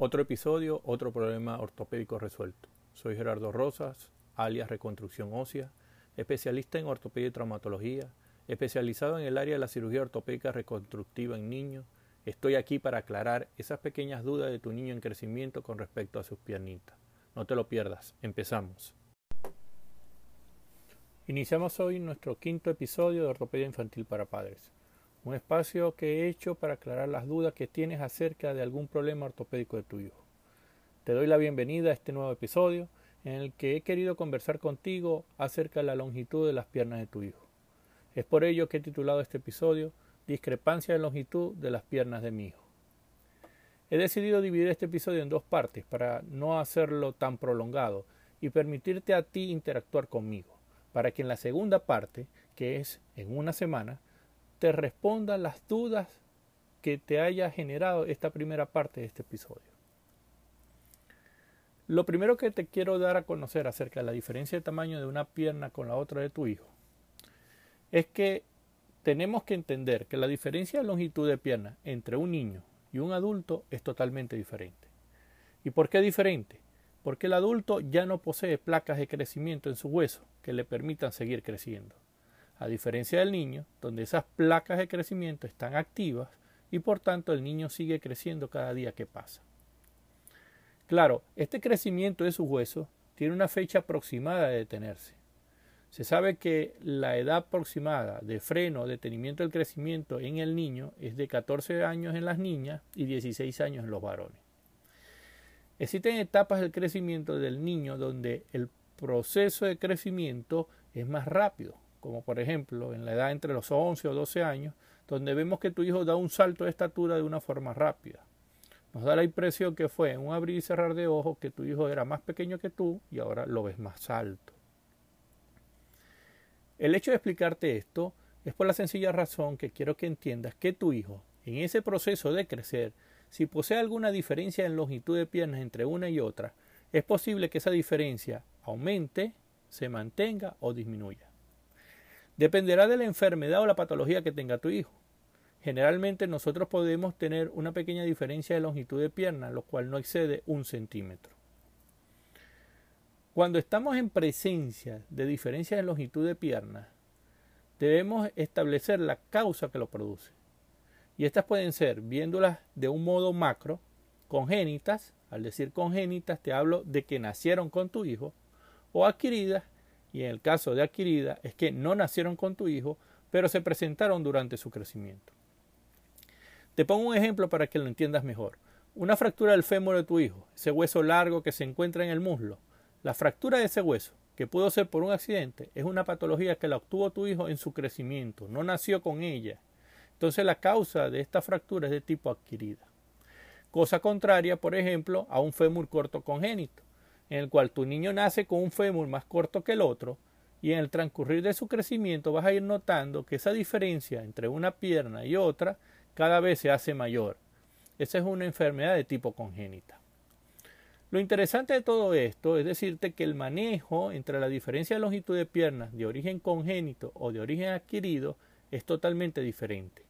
Otro episodio, otro problema ortopédico resuelto. Soy Gerardo Rosas, alias Reconstrucción Ósea, especialista en ortopedia y traumatología, especializado en el área de la cirugía ortopédica reconstructiva en niños. Estoy aquí para aclarar esas pequeñas dudas de tu niño en crecimiento con respecto a sus piernitas. No te lo pierdas, empezamos. Iniciamos hoy nuestro quinto episodio de Ortopedia Infantil para Padres un espacio que he hecho para aclarar las dudas que tienes acerca de algún problema ortopédico de tu hijo. Te doy la bienvenida a este nuevo episodio en el que he querido conversar contigo acerca de la longitud de las piernas de tu hijo. Es por ello que he titulado este episodio Discrepancia de longitud de las piernas de mi hijo. He decidido dividir este episodio en dos partes para no hacerlo tan prolongado y permitirte a ti interactuar conmigo, para que en la segunda parte, que es en una semana, te responda las dudas que te haya generado esta primera parte de este episodio. Lo primero que te quiero dar a conocer acerca de la diferencia de tamaño de una pierna con la otra de tu hijo es que tenemos que entender que la diferencia de longitud de pierna entre un niño y un adulto es totalmente diferente. ¿Y por qué diferente? Porque el adulto ya no posee placas de crecimiento en su hueso que le permitan seguir creciendo a diferencia del niño, donde esas placas de crecimiento están activas y por tanto el niño sigue creciendo cada día que pasa. Claro, este crecimiento de sus huesos tiene una fecha aproximada de detenerse. Se sabe que la edad aproximada de freno o detenimiento del crecimiento en el niño es de 14 años en las niñas y 16 años en los varones. Existen etapas del crecimiento del niño donde el proceso de crecimiento es más rápido, como por ejemplo en la edad entre los 11 o 12 años, donde vemos que tu hijo da un salto de estatura de una forma rápida. Nos da la impresión que fue en un abrir y cerrar de ojos que tu hijo era más pequeño que tú y ahora lo ves más alto. El hecho de explicarte esto es por la sencilla razón que quiero que entiendas que tu hijo, en ese proceso de crecer, si posee alguna diferencia en longitud de piernas entre una y otra, es posible que esa diferencia aumente, se mantenga o disminuya. Dependerá de la enfermedad o la patología que tenga tu hijo. Generalmente nosotros podemos tener una pequeña diferencia de longitud de pierna, lo cual no excede un centímetro. Cuando estamos en presencia de diferencias de longitud de pierna, debemos establecer la causa que lo produce. Y estas pueden ser, viéndolas de un modo macro, congénitas, al decir congénitas te hablo de que nacieron con tu hijo, o adquiridas, y en el caso de adquirida es que no nacieron con tu hijo, pero se presentaron durante su crecimiento. Te pongo un ejemplo para que lo entiendas mejor. Una fractura del fémur de tu hijo, ese hueso largo que se encuentra en el muslo. La fractura de ese hueso, que pudo ser por un accidente, es una patología que la obtuvo tu hijo en su crecimiento, no nació con ella. Entonces la causa de esta fractura es de tipo adquirida. Cosa contraria, por ejemplo, a un fémur corto congénito en el cual tu niño nace con un fémur más corto que el otro, y en el transcurrir de su crecimiento vas a ir notando que esa diferencia entre una pierna y otra cada vez se hace mayor. Esa es una enfermedad de tipo congénita. Lo interesante de todo esto es decirte que el manejo entre la diferencia de longitud de piernas de origen congénito o de origen adquirido es totalmente diferente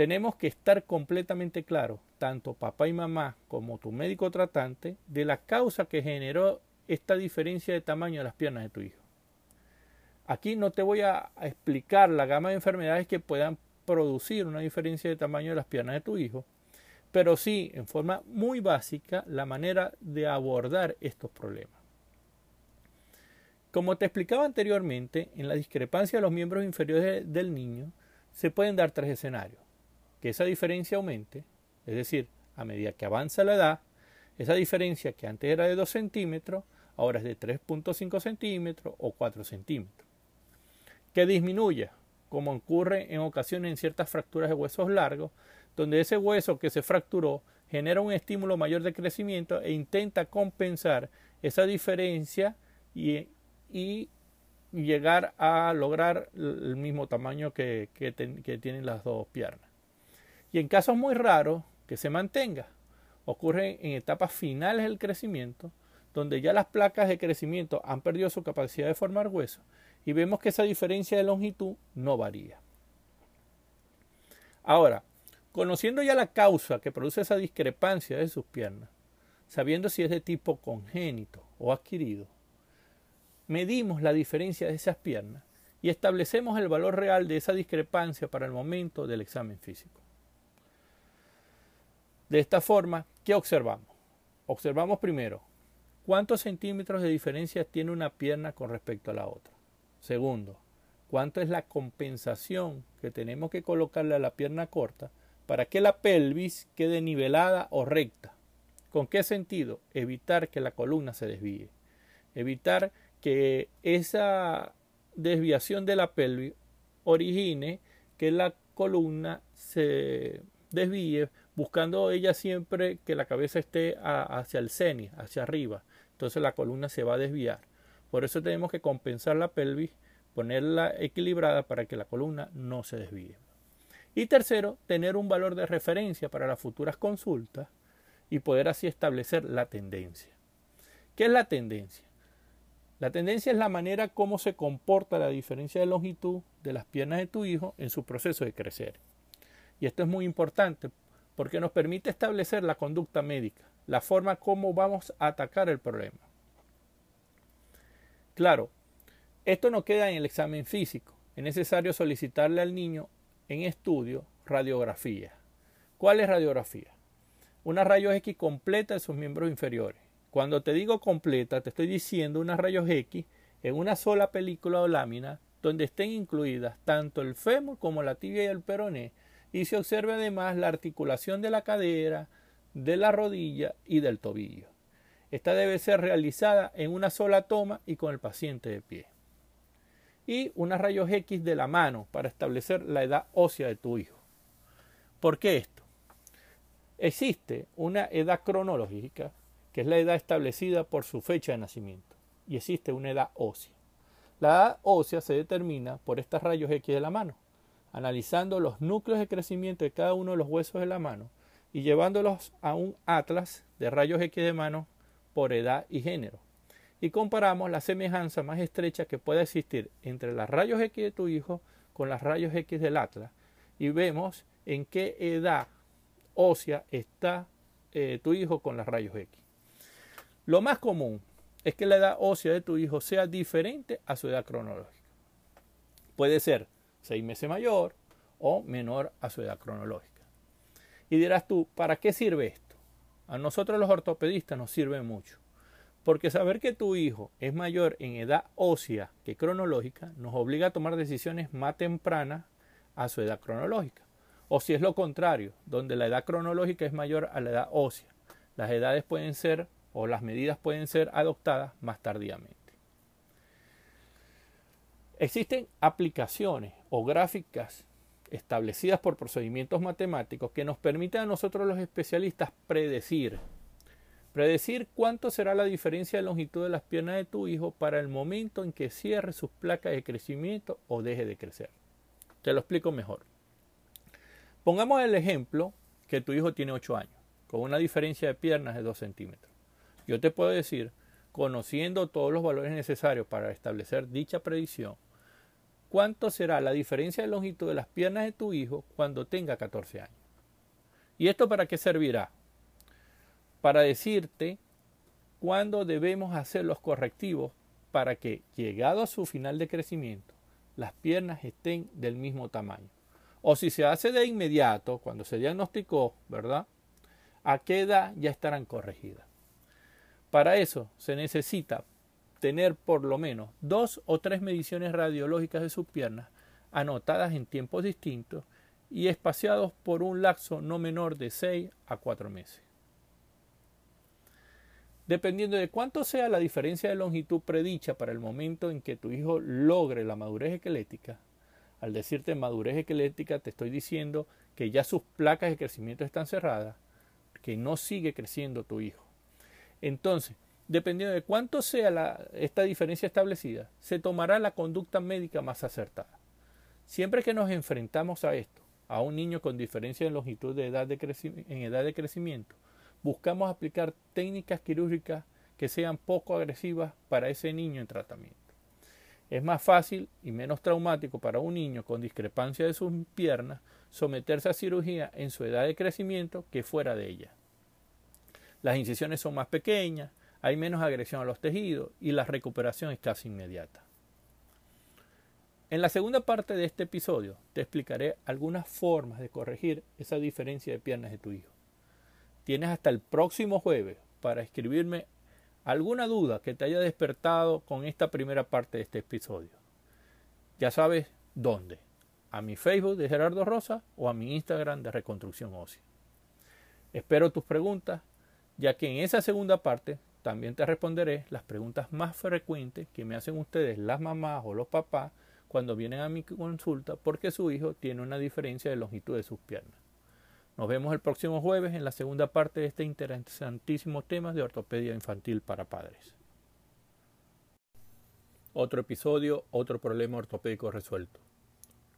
tenemos que estar completamente claros, tanto papá y mamá como tu médico tratante, de la causa que generó esta diferencia de tamaño de las piernas de tu hijo. Aquí no te voy a explicar la gama de enfermedades que puedan producir una diferencia de tamaño de las piernas de tu hijo, pero sí, en forma muy básica, la manera de abordar estos problemas. Como te explicaba anteriormente, en la discrepancia de los miembros inferiores del niño se pueden dar tres escenarios que esa diferencia aumente, es decir, a medida que avanza la edad, esa diferencia que antes era de 2 centímetros, ahora es de 3.5 centímetros o 4 centímetros. Que disminuya, como ocurre en ocasiones en ciertas fracturas de huesos largos, donde ese hueso que se fracturó genera un estímulo mayor de crecimiento e intenta compensar esa diferencia y, llegar a lograr el mismo tamaño que tienen las dos piernas y en casos muy raros que se mantenga. Ocurre en etapas finales del crecimiento, donde ya las placas de crecimiento han perdido su capacidad de formar hueso y vemos que esa diferencia de longitud no varía. Ahora, Conociendo ya la causa que produce esa discrepancia de sus piernas, sabiendo si es de tipo congénito o adquirido, medimos la diferencia de esas piernas y establecemos el valor real de esa discrepancia para el momento del examen físico. De esta forma, ¿qué observamos? Observamos primero cuántos centímetros de diferencia tiene una pierna con respecto a la otra. Segundo, cuánto es la compensación que tenemos que colocarle a la pierna corta para que la pelvis quede nivelada o recta. ¿Con qué sentido? Evitar que la columna se desvíe. Evitar que esa desviación de la pelvis origine que la columna se desvíe, buscando ella siempre que la cabeza esté hacia el cenit, hacia arriba. Entonces la columna se va a desviar. Por eso tenemos que compensar la pelvis, ponerla equilibrada para que la columna no se desvíe. Y tercero, tener un valor de referencia para las futuras consultas y poder así establecer la tendencia. ¿Qué es la tendencia? La tendencia es la manera como se comporta la diferencia de longitud de las piernas de tu hijo en su proceso de crecer. Y esto es muy importante porque nos permite establecer la conducta médica, la forma como vamos a atacar el problema. Claro, esto no queda en el examen físico. Es necesario solicitarle al niño en estudio radiografía. ¿Cuál es radiografía? Una rayos X completa de sus miembros inferiores cuando te digo completa, te estoy diciendo unas rayos X en una sola película o lámina donde estén incluidas tanto el fémur como la tibia y el peroné y se observe además la articulación de la cadera, de la rodilla y del tobillo. Esta debe ser realizada en una sola toma y con el paciente de pie. Y unas rayos X de la mano para establecer la edad ósea de tu hijo. ¿Por qué esto? Existe una edad cronológica que es la edad establecida por su fecha de nacimiento, y existe una edad ósea. La edad ósea se determina por estos rayos X de la mano, analizando los núcleos de crecimiento de cada uno de los huesos de la mano y llevándolos a un atlas de rayos X de mano por edad y género. Y comparamos la semejanza más estrecha que pueda existir entre los rayos X de tu hijo con los rayos X del atlas y vemos en qué edad ósea está eh, tu hijo con los rayos X. Lo más común es que la edad ósea de tu hijo sea diferente a su edad cronológica. Puede ser seis meses mayor o menor a su edad cronológica. Y dirás tú, ¿para qué sirve esto? A nosotros los ortopedistas nos sirve mucho. Porque saber que tu hijo es mayor en edad ósea que cronológica nos obliga a tomar decisiones más tempranas a su edad cronológica. O si es lo contrario, donde la edad cronológica es mayor a la edad ósea. Las edades pueden ser o las medidas pueden ser adoptadas más tardíamente. Existen aplicaciones o gráficas establecidas por procedimientos matemáticos que nos permiten a nosotros los especialistas predecir predecir cuánto será la diferencia de longitud de las piernas de tu hijo para el momento en que cierre sus placas de crecimiento o deje de crecer. Te lo explico mejor. Pongamos el ejemplo que tu hijo tiene 8 años, con una diferencia de piernas de 2 centímetros. Yo te puedo decir, conociendo todos los valores necesarios para establecer dicha predicción, cuánto será la diferencia de longitud de las piernas de tu hijo cuando tenga 14 años. ¿Y esto para qué servirá? Para decirte cuándo debemos hacer los correctivos para que, llegado a su final de crecimiento, las piernas estén del mismo tamaño. O si se hace de inmediato, cuando se diagnosticó, ¿verdad? ¿A qué edad ya estarán corregidas? Para eso se necesita tener por lo menos dos o tres mediciones radiológicas de sus piernas anotadas en tiempos distintos y espaciados por un lapso no menor de 6 a 4 meses. Dependiendo de cuánto sea la diferencia de longitud predicha para el momento en que tu hijo logre la madurez esquelética, al decirte madurez esquelética te estoy diciendo que ya sus placas de crecimiento están cerradas, que no sigue creciendo tu hijo. Entonces, dependiendo de cuánto sea esta diferencia establecida, se tomará la conducta médica más acertada. Siempre que nos enfrentamos a esto, a un niño con diferencia de longitud de edad de en edad de crecimiento, buscamos aplicar técnicas quirúrgicas que sean poco agresivas para ese niño en tratamiento. Es más fácil y menos traumático para un niño con discrepancia de sus piernas someterse a cirugía en su edad de crecimiento que fuera de ella. Las incisiones son más pequeñas, hay menos agresión a los tejidos y la recuperación es casi inmediata. En la segunda parte de este episodio te explicaré algunas formas de corregir esa diferencia de piernas de tu hijo. Tienes hasta el próximo jueves para escribirme alguna duda que te haya despertado con esta primera parte de este episodio. Ya sabes dónde. A mi Facebook de Gerardo Rosa o a mi Instagram de Reconstrucción Ósea. Espero tus preguntas, ya que en esa segunda parte también te responderé las preguntas más frecuentes que me hacen ustedes, las mamás o los papás, cuando vienen a mi consulta porque su hijo tiene una diferencia de longitud de sus piernas. Nos vemos el próximo jueves en la segunda parte de este interesantísimo tema de ortopedia infantil para padres. Otro episodio, otro problema ortopédico resuelto.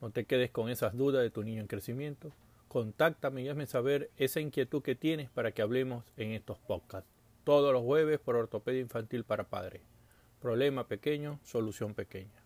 No te quedes con esas dudas de tu niño en crecimiento. Contáctame y hazme saber esa inquietud que tienes para que hablemos en estos podcasts. Todos los jueves por ortopedia infantil para padres. Problema pequeño, solución pequeña.